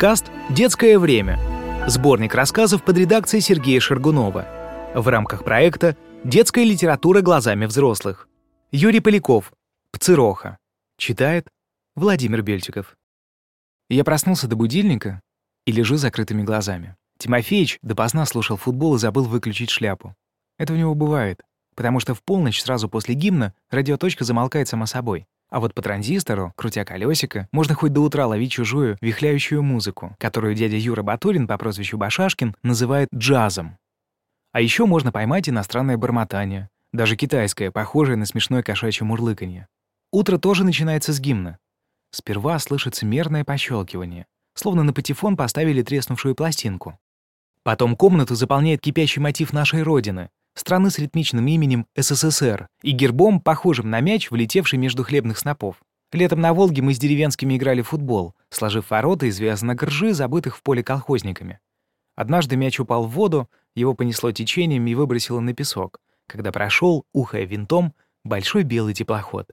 Подкаст «Детское время». Сборник рассказов под редакцией Сергея Шергунова. В рамках проекта «Детская литература глазами взрослых». Юрий Поляков. Пцироха. Читает Владимир Бельчиков. Я проснулся до будильника и лежу с закрытыми глазами. Тимофеич допоздна слушал футбол и забыл выключить шляпу. Это у него бывает, потому что в полночь сразу после гимна радиоточка замолкает сама собой. А вот по транзистору, крутя колесико, можно хоть до утра ловить чужую, вихляющую музыку, которую дядя Юра Батурин по прозвищу Башашкин называет джазом. А еще можно поймать иностранное бормотание, даже китайское, похожее на смешное кошачье мурлыканье. Утро тоже начинается с гимна. Сперва слышится мерное пощелкивание, словно на патефон поставили треснувшую пластинку. Потом комнату заполняет кипящий мотив нашей Родины, страны с ритмичным именем СССР и гербом, похожим на мяч, влетевший между хлебных снопов. Летом на Волге мы с деревенскими играли в футбол, сложив ворота из горжи, забытых в поле колхозниками. Однажды мяч упал в воду, его понесло течением и выбросило на песок, когда прошел, ухая винтом, большой белый теплоход.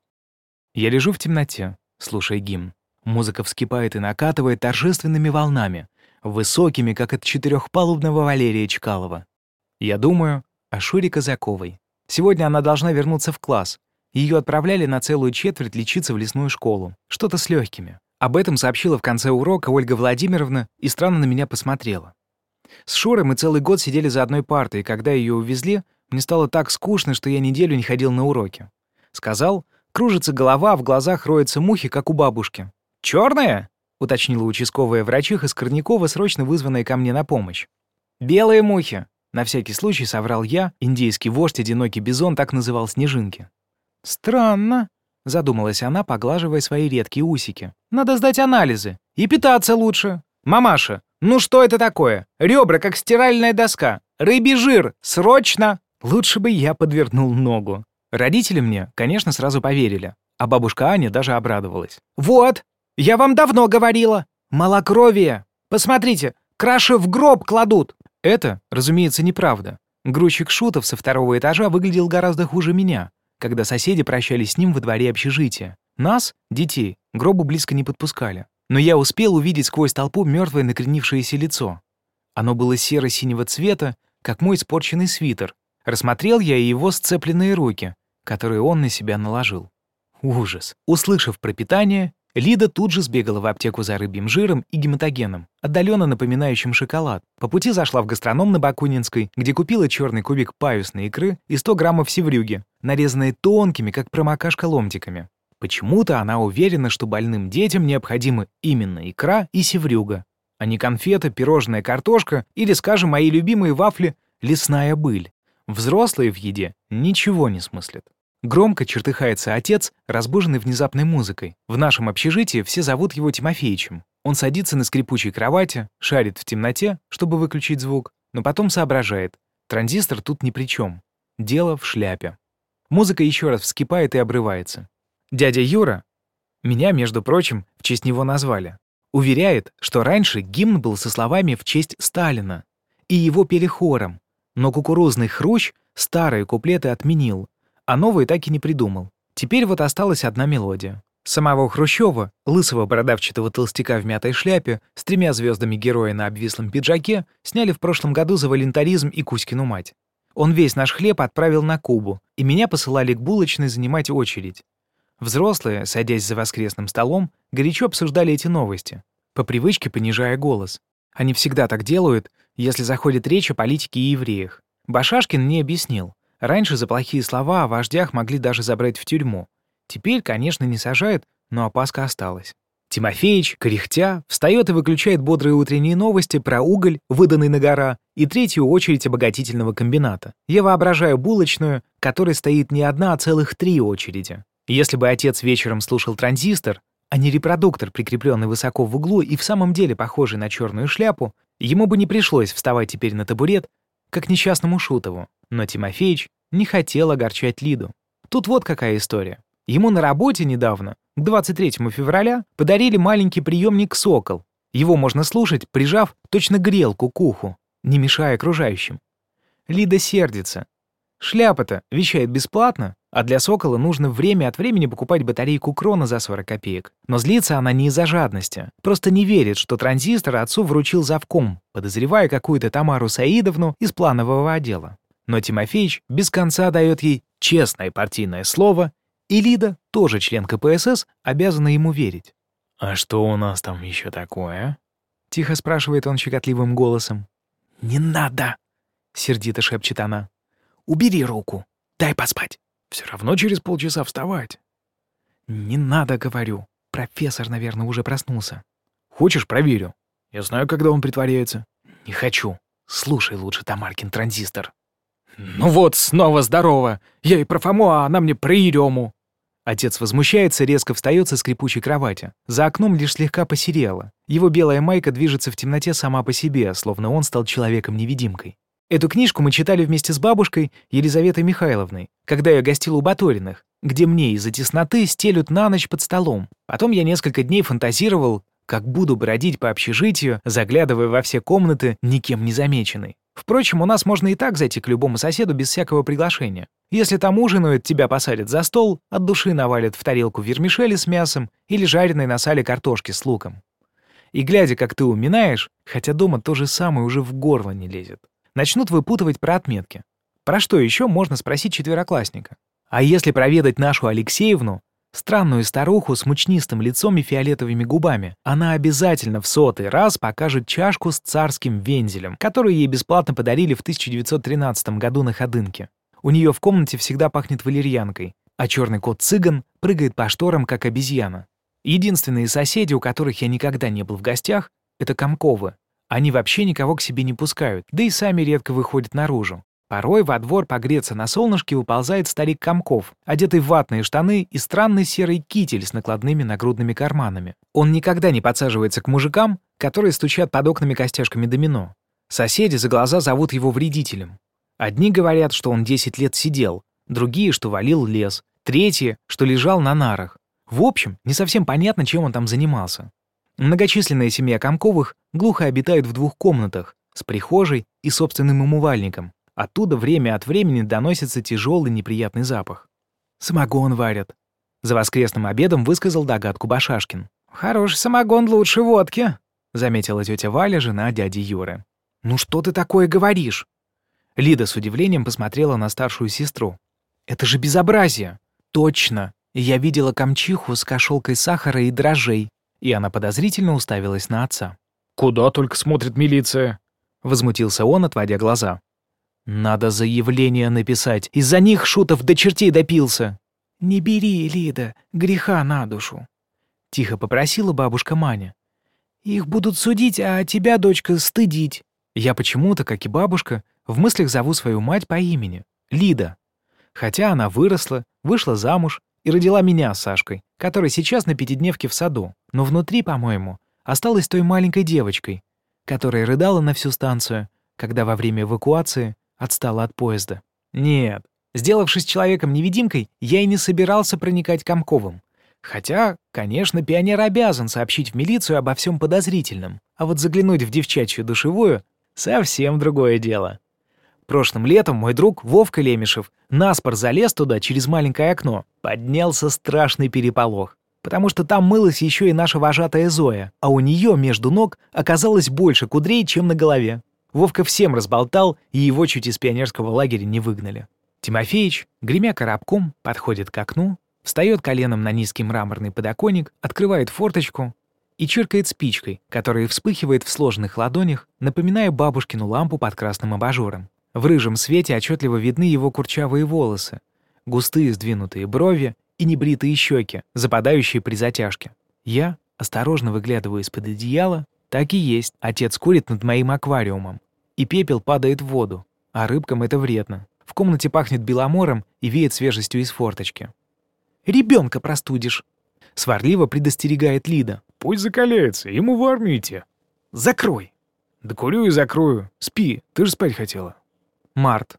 Я лежу в темноте, слушая гимн. Музыка вскипает и накатывает торжественными волнами, высокими, как от четырехпалубного Валерия Чкалова. Я думаю, о Шуре Казаковой. Сегодня она должна вернуться в класс. Ее отправляли на целую четверть лечиться в лесную школу. Что-то с легкими. Об этом сообщила в конце урока Ольга Владимировна и странно на меня посмотрела. С Шурой мы целый год сидели за одной партой, и когда ее увезли, мне стало так скучно, что я неделю не ходил на уроки. Сказал, кружится голова, в глазах роются мухи, как у бабушки. «Чёрная?» — уточнила участковая врачиха Скорнякова, срочно вызванная ко мне на помощь. «Белые мухи», на всякий случай соврал я, индейский вождь одинокий бизон так называл снежинки. «Странно», — задумалась она, поглаживая свои редкие усики. «Надо сдать анализы. И питаться лучше. Мамаша, ну что это такое? Ребра, как стиральная доска. Рыбий жир, срочно!» Лучше бы я подвернул ногу. Родители мне, конечно, сразу поверили, а бабушка Аня даже обрадовалась. «Вот, я вам давно говорила. Малокровие. Посмотрите, краши в гроб кладут. Это, разумеется, неправда. Грузчик Шутов со второго этажа выглядел гораздо хуже меня, когда соседи прощались с ним во дворе общежития. Нас, детей, гробу близко не подпускали. Но я успел увидеть сквозь толпу мертвое накренившееся лицо. Оно было серо-синего цвета, как мой испорченный свитер. Рассмотрел я и его сцепленные руки, которые он на себя наложил. Ужас. Услышав про питание, Лида тут же сбегала в аптеку за рыбьим жиром и гематогеном, отдаленно напоминающим шоколад. По пути зашла в гастроном на Бакунинской, где купила черный кубик паюсной икры и 100 граммов севрюги, нарезанные тонкими, как промокашка ломтиками. Почему-то она уверена, что больным детям необходимы именно икра и севрюга, а не конфеты, пирожная картошка или, скажем, мои любимые вафли «лесная быль». Взрослые в еде ничего не смыслят. Громко чертыхается отец, разбуженный внезапной музыкой. В нашем общежитии все зовут его Тимофеичем. Он садится на скрипучей кровати, шарит в темноте, чтобы выключить звук, но потом соображает. Транзистор тут ни при чем. Дело в шляпе. Музыка еще раз вскипает и обрывается. Дядя Юра, меня, между прочим, в честь него назвали, уверяет, что раньше гимн был со словами в честь Сталина, и его пели хором, но кукурузный хрущ старые куплеты отменил, а новые так и не придумал. Теперь вот осталась одна мелодия. Самого Хрущева, лысого бородавчатого толстяка в мятой шляпе, с тремя звездами героя на обвислом пиджаке, сняли в прошлом году за волонтаризм и Кузькину мать. Он весь наш хлеб отправил на Кубу, и меня посылали к булочной занимать очередь. Взрослые, садясь за воскресным столом, горячо обсуждали эти новости, по привычке понижая голос. Они всегда так делают, если заходит речь о политике и евреях. Башашкин мне объяснил. Раньше за плохие слова о вождях могли даже забрать в тюрьму. Теперь, конечно, не сажают, но опаска осталась. Тимофеич, кряхтя, встает и выключает бодрые утренние новости про уголь, выданный на гора, и третью очередь обогатительного комбината. Я воображаю булочную, которой стоит не одна, а целых три очереди. Если бы отец вечером слушал транзистор, а не репродуктор, прикрепленный высоко в углу и в самом деле похожий на черную шляпу, ему бы не пришлось вставать теперь на табурет, как несчастному Шутову. Но Тимофеич не хотел огорчать Лиду. Тут вот какая история. Ему на работе недавно, к 23 февраля, подарили маленький приемник «Сокол». Его можно слушать, прижав точно грелку к уху, не мешая окружающим. Лида сердится. Шляпа-то вещает бесплатно, А для «Сокола» нужно время от времени покупать батарейку крона за 40 копеек. Но злится она не из-за жадности. Просто не верит, что транзистор отцу вручил завком, подозревая какую-то Тамару Саидовну из планового отдела. Но Тимофеич без конца дает ей честное партийное слово, и Лида, тоже член КПСС, обязана ему верить. «А что у нас там еще такое?» — тихо спрашивает он щекотливым голосом. «Не надо!» — сердито шепчет она. «Убери руку, дай поспать». Все равно через полчаса вставать. Не надо, говорю. Профессор, наверное, уже проснулся. Хочешь, проверю. Я знаю, когда он притворяется. Не хочу. Слушай лучше, Тамаркин транзистор. Ну вот, снова здорово. Я и про Фому, а она мне про Ерему. Отец возмущается, резко встает со скрипучей кровати. За окном лишь слегка посерело. Его белая майка движется в темноте сама по себе, словно он стал человеком-невидимкой. Эту книжку мы читали вместе с бабушкой Елизаветой Михайловной, когда я гостил у Баториных, где мне из-за тесноты стелют на ночь под столом. Потом я несколько дней фантазировал, как буду бродить по общежитию, заглядывая во все комнаты, никем не замеченный. Впрочем, у нас можно и так зайти к любому соседу без всякого приглашения. Если там ужинают, тебя посадят за стол, от души навалят в тарелку вермишели с мясом или жареной на сале картошки с луком. И глядя, как ты уминаешь, хотя дома то же самое уже в горло не лезет начнут выпутывать про отметки. Про что еще можно спросить четвероклассника? А если проведать нашу Алексеевну, странную старуху с мучнистым лицом и фиолетовыми губами, она обязательно в сотый раз покажет чашку с царским вензелем, которую ей бесплатно подарили в 1913 году на Ходынке. У нее в комнате всегда пахнет валерьянкой, а черный кот-цыган прыгает по шторам, как обезьяна. Единственные соседи, у которых я никогда не был в гостях, это Комковы, они вообще никого к себе не пускают, да и сами редко выходят наружу. Порой во двор погреться на солнышке выползает старик Комков, одетый в ватные штаны и странный серый китель с накладными нагрудными карманами. Он никогда не подсаживается к мужикам, которые стучат под окнами костяшками домино. Соседи за глаза зовут его вредителем. Одни говорят, что он 10 лет сидел, другие, что валил лес, третьи, что лежал на нарах. В общем, не совсем понятно, чем он там занимался. Многочисленная семья Комковых глухо обитает в двух комнатах с прихожей и собственным умывальником. Оттуда время от времени доносится тяжелый неприятный запах. «Самогон варят», — за воскресным обедом высказал догадку Башашкин. «Хороший самогон лучше водки», — заметила тетя Валя, жена дяди Юры. «Ну что ты такое говоришь?» Лида с удивлением посмотрела на старшую сестру. «Это же безобразие!» «Точно! Я видела камчиху с кошелкой сахара и дрожжей и она подозрительно уставилась на отца. «Куда только смотрит милиция?» — возмутился он, отводя глаза. «Надо заявление написать. Из-за них Шутов до чертей допился». «Не бери, Лида, греха на душу», — тихо попросила бабушка Маня. «Их будут судить, а тебя, дочка, стыдить». Я почему-то, как и бабушка, в мыслях зову свою мать по имени — Лида. Хотя она выросла, вышла замуж и родила меня с Сашкой, который сейчас на пятидневке в саду, но внутри, по-моему, осталась той маленькой девочкой, которая рыдала на всю станцию, когда во время эвакуации отстала от поезда. Нет, сделавшись человеком-невидимкой, я и не собирался проникать Комковым. Хотя, конечно, пионер обязан сообщить в милицию обо всем подозрительном, а вот заглянуть в девчачью душевую — совсем другое дело. Прошлым летом мой друг Вовка Лемешев наспор залез туда через маленькое окно. Поднялся страшный переполох. Потому что там мылась еще и наша вожатая Зоя, а у нее между ног оказалось больше кудрей, чем на голове. Вовка всем разболтал, и его чуть из пионерского лагеря не выгнали. Тимофеич, гремя коробком, подходит к окну, встает коленом на низкий мраморный подоконник, открывает форточку и чиркает спичкой, которая вспыхивает в сложенных ладонях, напоминая бабушкину лампу под красным абажуром. В рыжем свете отчетливо видны его курчавые волосы, густые сдвинутые брови и небритые щеки, западающие при затяжке. Я осторожно выглядываю из-под одеяла. Так и есть. Отец курит над моим аквариумом. И пепел падает в воду. А рыбкам это вредно. В комнате пахнет беломором и веет свежестью из форточки. Ребенка простудишь!» Сварливо предостерегает Лида. «Пусть закаляется, ему в армию идти». «Закрой!» «Да курю и закрою. Спи, ты же спать хотела». Март.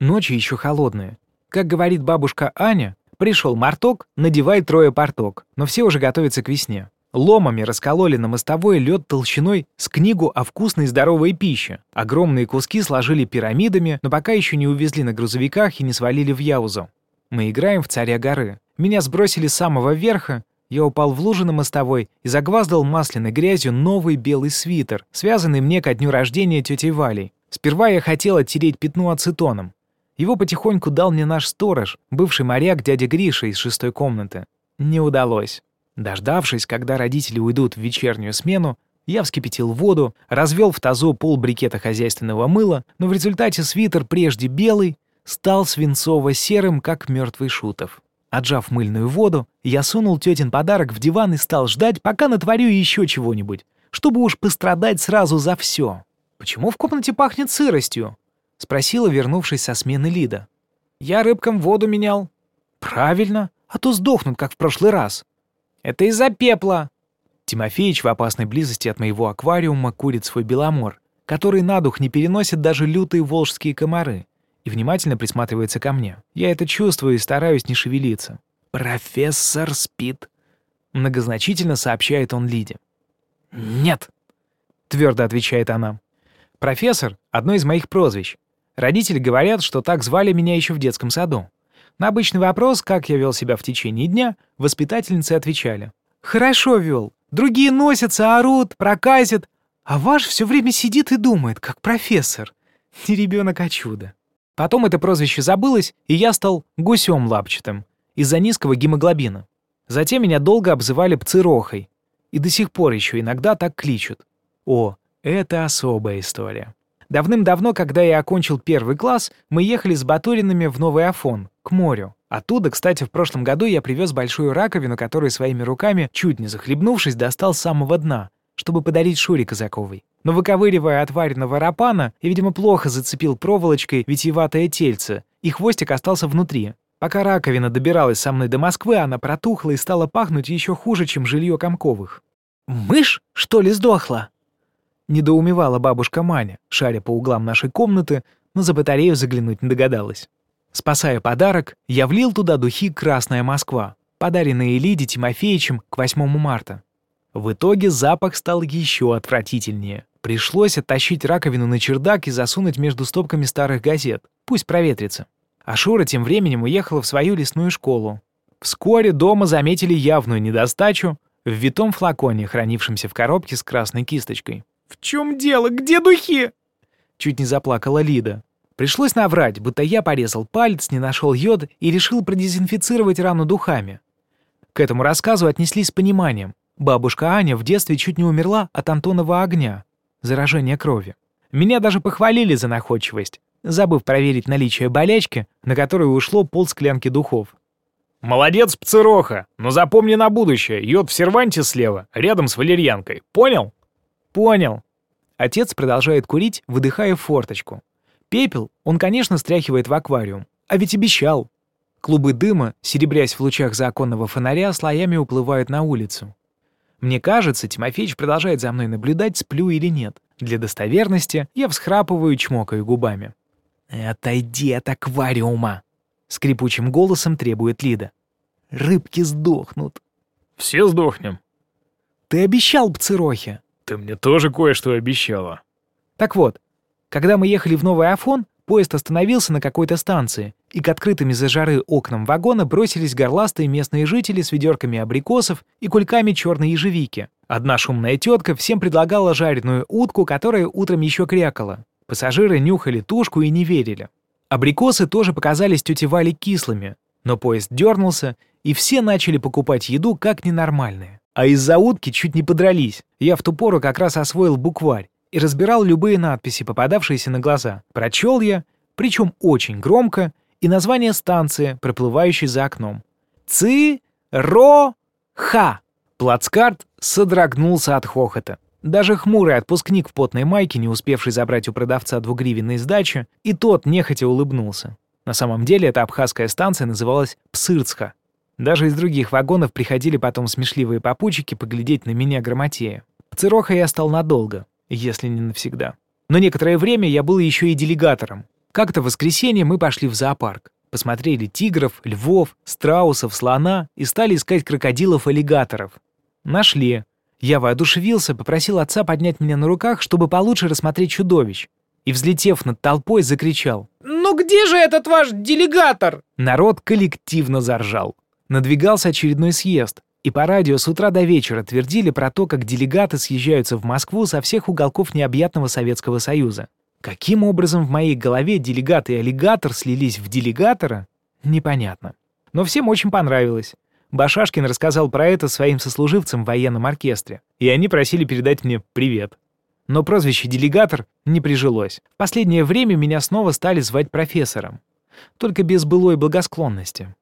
Ночи еще холодные. Как говорит бабушка Аня, пришел марток, надевай трое порток, но все уже готовятся к весне. Ломами раскололи на мостовой лед толщиной с книгу о вкусной и здоровой пище. Огромные куски сложили пирамидами, но пока еще не увезли на грузовиках и не свалили в Яузу. Мы играем в царя горы. Меня сбросили с самого верха, я упал в лужу на мостовой и загваздал масляной грязью новый белый свитер, связанный мне ко дню рождения тетей Валей. Сперва я хотел оттереть пятно ацетоном. Его потихоньку дал мне наш сторож, бывший моряк дядя Гриша из шестой комнаты. Не удалось. Дождавшись, когда родители уйдут в вечернюю смену, я вскипятил воду, развел в тазу пол брикета хозяйственного мыла, но в результате свитер, прежде белый, стал свинцово-серым, как мертвый шутов. Отжав мыльную воду, я сунул тетин подарок в диван и стал ждать, пока натворю еще чего-нибудь, чтобы уж пострадать сразу за все. «Почему в комнате пахнет сыростью?» — спросила, вернувшись со смены Лида. «Я рыбкам воду менял». «Правильно, а то сдохнут, как в прошлый раз». «Это из-за пепла». Тимофеич в опасной близости от моего аквариума курит свой беломор, который на дух не переносит даже лютые волжские комары и внимательно присматривается ко мне. Я это чувствую и стараюсь не шевелиться. «Профессор спит», — многозначительно сообщает он Лиде. «Нет», — твердо отвечает она. «Профессор — одно из моих прозвищ. Родители говорят, что так звали меня еще в детском саду. На обычный вопрос, как я вел себя в течение дня, воспитательницы отвечали. «Хорошо вел. Другие носятся, орут, проказят, а ваш все время сидит и думает, как профессор. Не ребенок, а чудо». Потом это прозвище забылось, и я стал гусем лапчатым из-за низкого гемоглобина. Затем меня долго обзывали пцирохой, и до сих пор еще иногда так кличут. О, это особая история. Давным-давно, когда я окончил первый класс, мы ехали с Батуринами в Новый Афон, к морю. Оттуда, кстати, в прошлом году я привез большую раковину, которую своими руками, чуть не захлебнувшись, достал с самого дна, чтобы подарить Шуре Казаковой. Но выковыривая отваренного рапана, я, видимо, плохо зацепил проволочкой витиеватое тельце, и хвостик остался внутри. Пока раковина добиралась со мной до Москвы, она протухла и стала пахнуть еще хуже, чем жилье Комковых. «Мышь, что ли, сдохла?» Недоумевала бабушка Маня, шаря по углам нашей комнаты, но за батарею заглянуть не догадалась. Спасая подарок, я влил туда духи «Красная Москва», подаренные Лиде Тимофеевичем к 8 марта. В итоге запах стал еще отвратительнее. Пришлось оттащить раковину на чердак и засунуть между стопками старых газет. Пусть проветрится. А Шура тем временем уехала в свою лесную школу. Вскоре дома заметили явную недостачу в витом флаконе, хранившемся в коробке с красной кисточкой. «В чем дело? Где духи?» Чуть не заплакала Лида. Пришлось наврать, будто я порезал палец, не нашел йод и решил продезинфицировать рану духами. К этому рассказу отнеслись с пониманием. Бабушка Аня в детстве чуть не умерла от Антонова огня, заражения крови. Меня даже похвалили за находчивость, забыв проверить наличие болячки, на которую ушло пол склянки духов. «Молодец, Пцероха, но запомни на будущее, йод в серванте слева, рядом с валерьянкой. Понял?» «Понял». Отец продолжает курить, выдыхая в форточку. Пепел он, конечно, стряхивает в аквариум. А ведь обещал. Клубы дыма, серебрясь в лучах законного фонаря, слоями уплывают на улицу. Мне кажется, Тимофеич продолжает за мной наблюдать, сплю или нет. Для достоверности я всхрапываю чмокаю губами. «Отойди от аквариума!» — скрипучим голосом требует Лида. «Рыбки сдохнут». «Все сдохнем». «Ты обещал Пцерохе». «Ты мне тоже кое-что обещала». Так вот, когда мы ехали в Новый Афон, поезд остановился на какой-то станции, и к открытым из-за жары окнам вагона бросились горластые местные жители с ведерками абрикосов и кульками черной ежевики. Одна шумная тетка всем предлагала жареную утку, которая утром еще крякала. Пассажиры нюхали тушку и не верили. Абрикосы тоже показались тете Вале кислыми, но поезд дернулся, и все начали покупать еду как ненормальные. А из-за утки чуть не подрались. Я в ту пору как раз освоил букварь и разбирал любые надписи, попадавшиеся на глаза. Прочел я, причем очень громко, и название станции, проплывающей за окном. Ци-ро-ха. Плацкарт содрогнулся от хохота. Даже хмурый отпускник в потной майке, не успевший забрать у продавца двугривенной сдачи, и тот нехотя улыбнулся. На самом деле эта абхазская станция называлась Псырцха. Даже из других вагонов приходили потом смешливые попутчики поглядеть на меня грамотея. Пцироха я стал надолго если не навсегда. Но некоторое время я был еще и делегатором. Как-то в воскресенье мы пошли в зоопарк. Посмотрели тигров, львов, страусов, слона и стали искать крокодилов-аллигаторов. Нашли. Я воодушевился, попросил отца поднять меня на руках, чтобы получше рассмотреть чудовищ. И, взлетев над толпой, закричал. «Ну где же этот ваш делегатор?» Народ коллективно заржал. Надвигался очередной съезд, и по радио с утра до вечера твердили про то, как делегаты съезжаются в Москву со всех уголков необъятного Советского Союза. Каким образом в моей голове делегат и аллигатор слились в делегатора, непонятно. Но всем очень понравилось. Башашкин рассказал про это своим сослуживцам в военном оркестре, и они просили передать мне привет. Но прозвище «делегатор» не прижилось. В последнее время меня снова стали звать профессором. Только без былой благосклонности.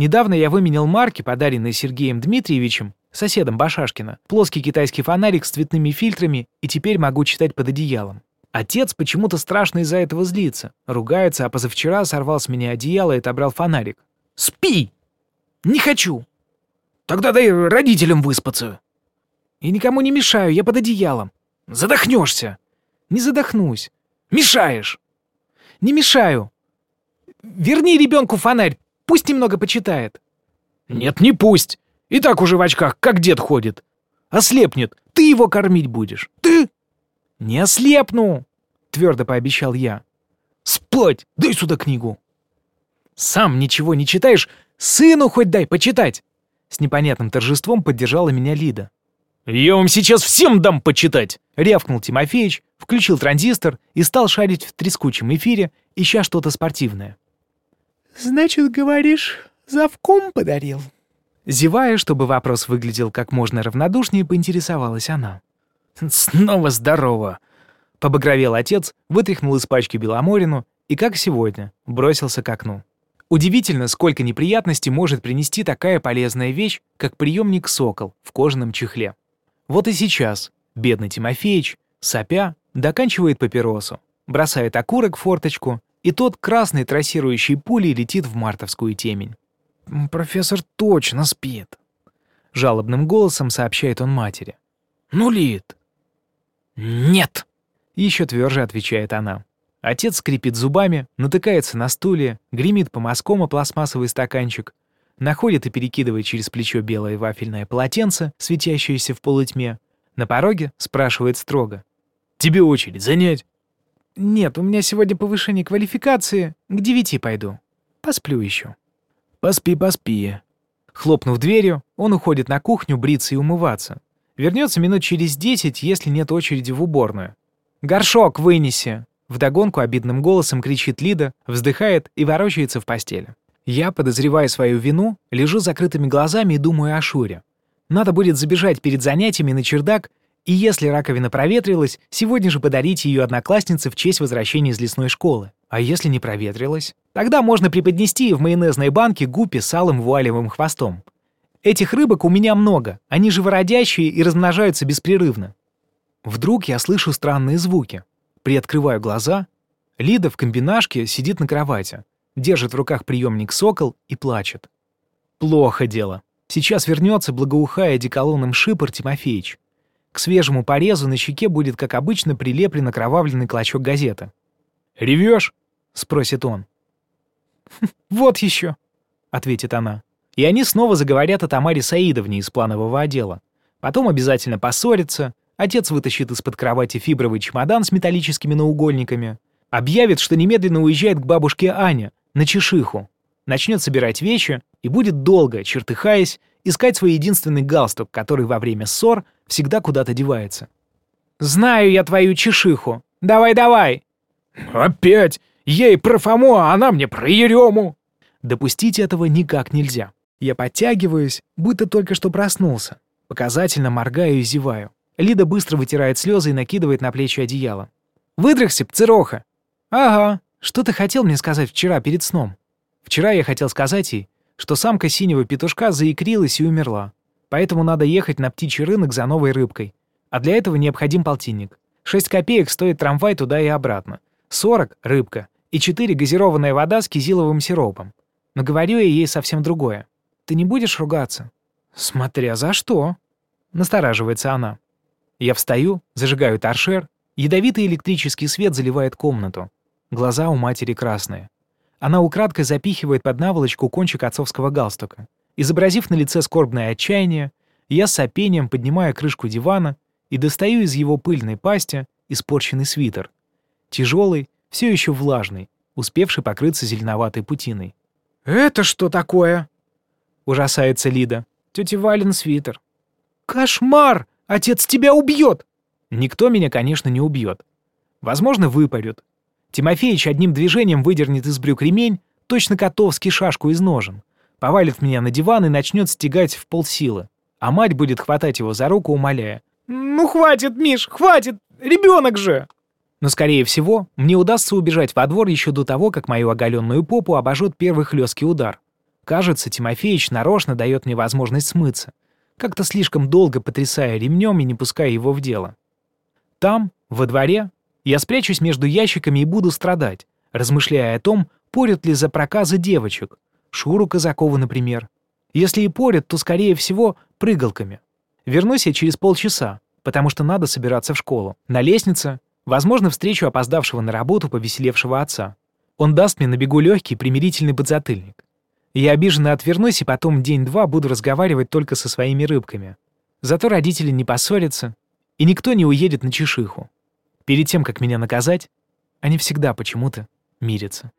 Недавно я выменял марки, подаренные Сергеем Дмитриевичем, соседом Башашкина, плоский китайский фонарик с цветными фильтрами, и теперь могу читать под одеялом. Отец почему-то страшно из-за этого злится. Ругается, а позавчера сорвал с меня одеяло и отобрал фонарик. «Спи!» «Не хочу!» «Тогда дай родителям выспаться!» «Я никому не мешаю, я под одеялом!» «Задохнешься!» «Не задохнусь!» «Мешаешь!» «Не мешаю!» «Верни ребенку фонарь, пусть немного почитает!» «Нет, не пусть! И так уже в очках, как дед ходит!» «Ослепнет, ты его кормить будешь!» «Ты!» «Не ослепну!» — твердо пообещал я. «Спать! Дай сюда книгу!» «Сам ничего не читаешь? Сыну хоть дай почитать!» С непонятным торжеством поддержала меня Лида. «Я вам сейчас всем дам почитать!» — рявкнул Тимофеич, включил транзистор и стал шарить в трескучем эфире, ища что-то спортивное. «Значит, говоришь, завком подарил?» Зевая, чтобы вопрос выглядел как можно равнодушнее, поинтересовалась она. «Снова здорово!» Побагровел отец, вытряхнул из пачки Беломорину и, как сегодня, бросился к окну. Удивительно, сколько неприятностей может принести такая полезная вещь, как приемник «Сокол» в кожаном чехле. Вот и сейчас бедный Тимофеич, сопя, доканчивает папиросу, бросает окурок в форточку, и тот красной трассирующей пулей летит в мартовскую темень. «Профессор точно спит», — жалобным голосом сообщает он матери. «Ну, Лид, «Нет!» — еще тверже отвечает она. Отец скрипит зубами, натыкается на стуле, гремит по мазкам пластмассовый стаканчик, находит и перекидывает через плечо белое вафельное полотенце, светящееся в полутьме. На пороге спрашивает строго. «Тебе очередь занять?» «Нет, у меня сегодня повышение квалификации. К девяти пойду. Посплю еще». «Поспи, поспи». Хлопнув дверью, он уходит на кухню бриться и умываться. Вернется минут через десять, если нет очереди в уборную. «Горшок вынеси!» Вдогонку обидным голосом кричит Лида, вздыхает и ворочается в постели. Я, подозревая свою вину, лежу закрытыми глазами и думаю о Шуре. Надо будет забежать перед занятиями на чердак, и если раковина проветрилась, сегодня же подарить ее однокласснице в честь возвращения из лесной школы. А если не проветрилась? Тогда можно преподнести в майонезной банке гуппи с алым вуалевым хвостом. Этих рыбок у меня много, они живородящие и размножаются беспрерывно. Вдруг я слышу странные звуки. Приоткрываю глаза. Лида в комбинашке сидит на кровати, держит в руках приемник «Сокол» и плачет. Плохо дело. Сейчас вернется, благоухая деколоном шипор Тимофеич. К свежему порезу на щеке будет, как обычно, прилеплен окровавленный клочок газеты. «Ревешь?» — спросит он. «Вот еще», — ответит она. И они снова заговорят о Тамаре Саидовне из планового отдела. Потом обязательно поссорятся, отец вытащит из-под кровати фибровый чемодан с металлическими наугольниками, объявит, что немедленно уезжает к бабушке Ане, на Чешиху, начнет собирать вещи и будет долго, чертыхаясь, искать свой единственный галстук, который во время ссор всегда куда-то девается. «Знаю я твою Чешиху! Давай-давай!» «Опять! Ей про Фому, а она мне про Ерему!» Допустить этого никак нельзя. Я подтягиваюсь, будто только что проснулся. Показательно моргаю и зеваю. Лида быстро вытирает слезы и накидывает на плечи одеяло. «Выдрыхся, пцероха!» «Ага. Что ты хотел мне сказать вчера перед сном?» Вчера я хотел сказать ей, что самка синего петушка заикрилась и умерла. Поэтому надо ехать на птичий рынок за новой рыбкой. А для этого необходим полтинник. Шесть копеек стоит трамвай туда и обратно. Сорок — рыбка. И четыре — газированная вода с кизиловым сиропом. Но говорю я ей совсем другое. Ты не будешь ругаться?» «Смотря за что?» Настораживается она. Я встаю, зажигаю торшер, ядовитый электрический свет заливает комнату. Глаза у матери красные. Она украдкой запихивает под наволочку кончик отцовского галстука. Изобразив на лице скорбное отчаяние, я с сопением поднимаю крышку дивана и достаю из его пыльной пасти испорченный свитер. Тяжелый, все еще влажный, успевший покрыться зеленоватой путиной. «Это что такое?» — ужасается Лида. «Тетя Вален свитер». «Кошмар! Отец тебя убьет!» Никто меня, конечно, не убьет. Возможно, выпарют. Тимофеич одним движением выдернет из брюк ремень, точно котовский шашку из ножен, повалит меня на диван и начнет стегать в полсилы. А мать будет хватать его за руку, умоляя. «Ну хватит, Миш, хватит! Ребенок же!» Но, скорее всего, мне удастся убежать во двор еще до того, как мою оголенную попу обожжет первый хлесткий удар. Кажется, Тимофеич нарочно дает мне возможность смыться, как-то слишком долго потрясая ремнем и не пуская его в дело. Там, во дворе, я спрячусь между ящиками и буду страдать, размышляя о том, порят ли за проказы девочек, Шуру Казакову, например. Если и порят, то, скорее всего, прыгалками. Вернусь я через полчаса, потому что надо собираться в школу. На лестнице Возможно, встречу опоздавшего на работу повеселевшего отца. Он даст мне на бегу легкий примирительный подзатыльник. Я обиженно отвернусь и потом день-два буду разговаривать только со своими рыбками. Зато родители не поссорятся, и никто не уедет на чешиху. Перед тем, как меня наказать, они всегда почему-то мирятся.